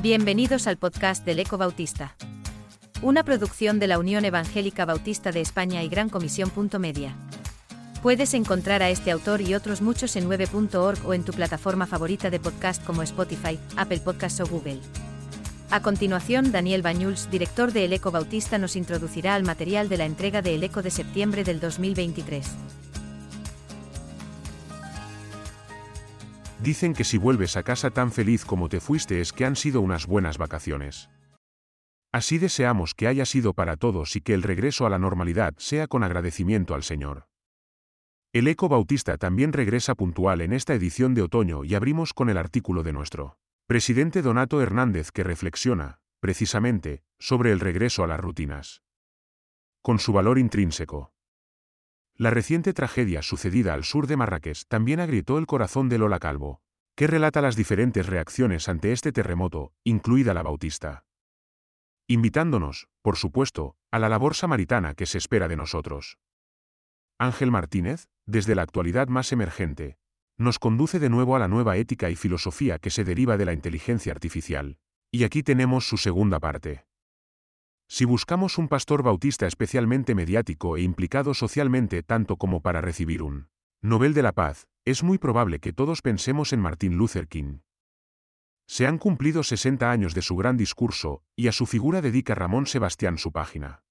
Bienvenidos al podcast del Eco Bautista. Una producción de la Unión Evangélica Bautista de España y Gran Comisión. Media. Puedes encontrar a este autor y otros muchos en 9.org o en tu plataforma favorita de podcast como Spotify, Apple Podcasts o Google. A continuación, Daniel Bañuls, director de El Eco Bautista, nos introducirá al material de la entrega de El Eco de septiembre del 2023. Dicen que si vuelves a casa tan feliz como te fuiste es que han sido unas buenas vacaciones. Así deseamos que haya sido para todos y que el regreso a la normalidad sea con agradecimiento al Señor. El Eco Bautista también regresa puntual en esta edición de otoño y abrimos con el artículo de nuestro presidente Donato Hernández que reflexiona, precisamente, sobre el regreso a las rutinas. Con su valor intrínseco. La reciente tragedia sucedida al sur de Marrakech también agrietó el corazón de Lola Calvo, que relata las diferentes reacciones ante este terremoto, incluida la bautista. Invitándonos, por supuesto, a la labor samaritana que se espera de nosotros. Ángel Martínez, desde la actualidad más emergente, nos conduce de nuevo a la nueva ética y filosofía que se deriva de la inteligencia artificial. Y aquí tenemos su segunda parte. Si buscamos un pastor bautista especialmente mediático e implicado socialmente tanto como para recibir un Nobel de la Paz, es muy probable que todos pensemos en Martin Luther King. Se han cumplido 60 años de su gran discurso, y a su figura dedica Ramón Sebastián su página.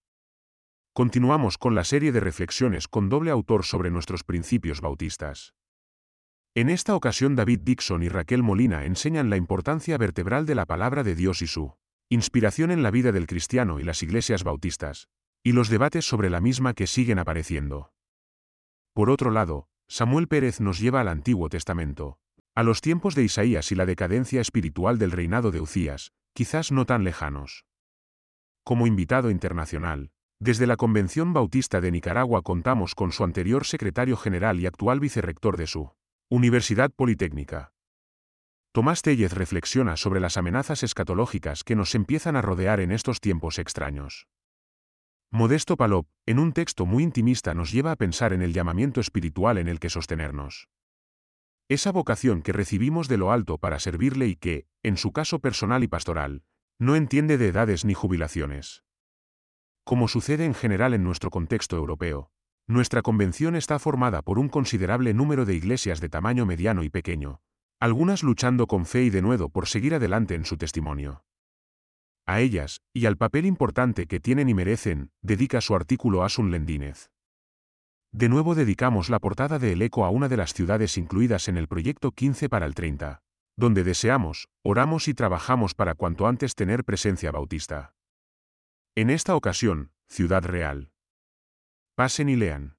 Continuamos con la serie de reflexiones con doble autor sobre nuestros principios bautistas. En esta ocasión David Dixon y Raquel Molina enseñan la importancia vertebral de la palabra de Dios y su inspiración en la vida del cristiano y las iglesias bautistas, y los debates sobre la misma que siguen apareciendo. Por otro lado, Samuel Pérez nos lleva al Antiguo Testamento, a los tiempos de Isaías y la decadencia espiritual del reinado de Ucías, quizás no tan lejanos. Como invitado internacional, desde la Convención Bautista de Nicaragua contamos con su anterior secretario general y actual vicerrector de su Universidad Politécnica, Tomás Tellez reflexiona sobre las amenazas escatológicas que nos empiezan a rodear en estos tiempos extraños. Modesto Palop, en un texto muy intimista, nos lleva a pensar en el llamamiento espiritual en el que sostenernos. Esa vocación que recibimos de lo alto para servirle y que, en su caso personal y pastoral, no entiende de edades ni jubilaciones. Como sucede en general en nuestro contexto europeo, nuestra convención está formada por un considerable número de iglesias de tamaño mediano y pequeño, algunas luchando con fe y denuedo por seguir adelante en su testimonio. A ellas, y al papel importante que tienen y merecen, dedica su artículo Asun Lendínez. De nuevo dedicamos la portada de El Eco a una de las ciudades incluidas en el proyecto 15 para el 30, donde deseamos, oramos y trabajamos para cuanto antes tener presencia bautista. En esta ocasión, Ciudad Real. Pasen y lean.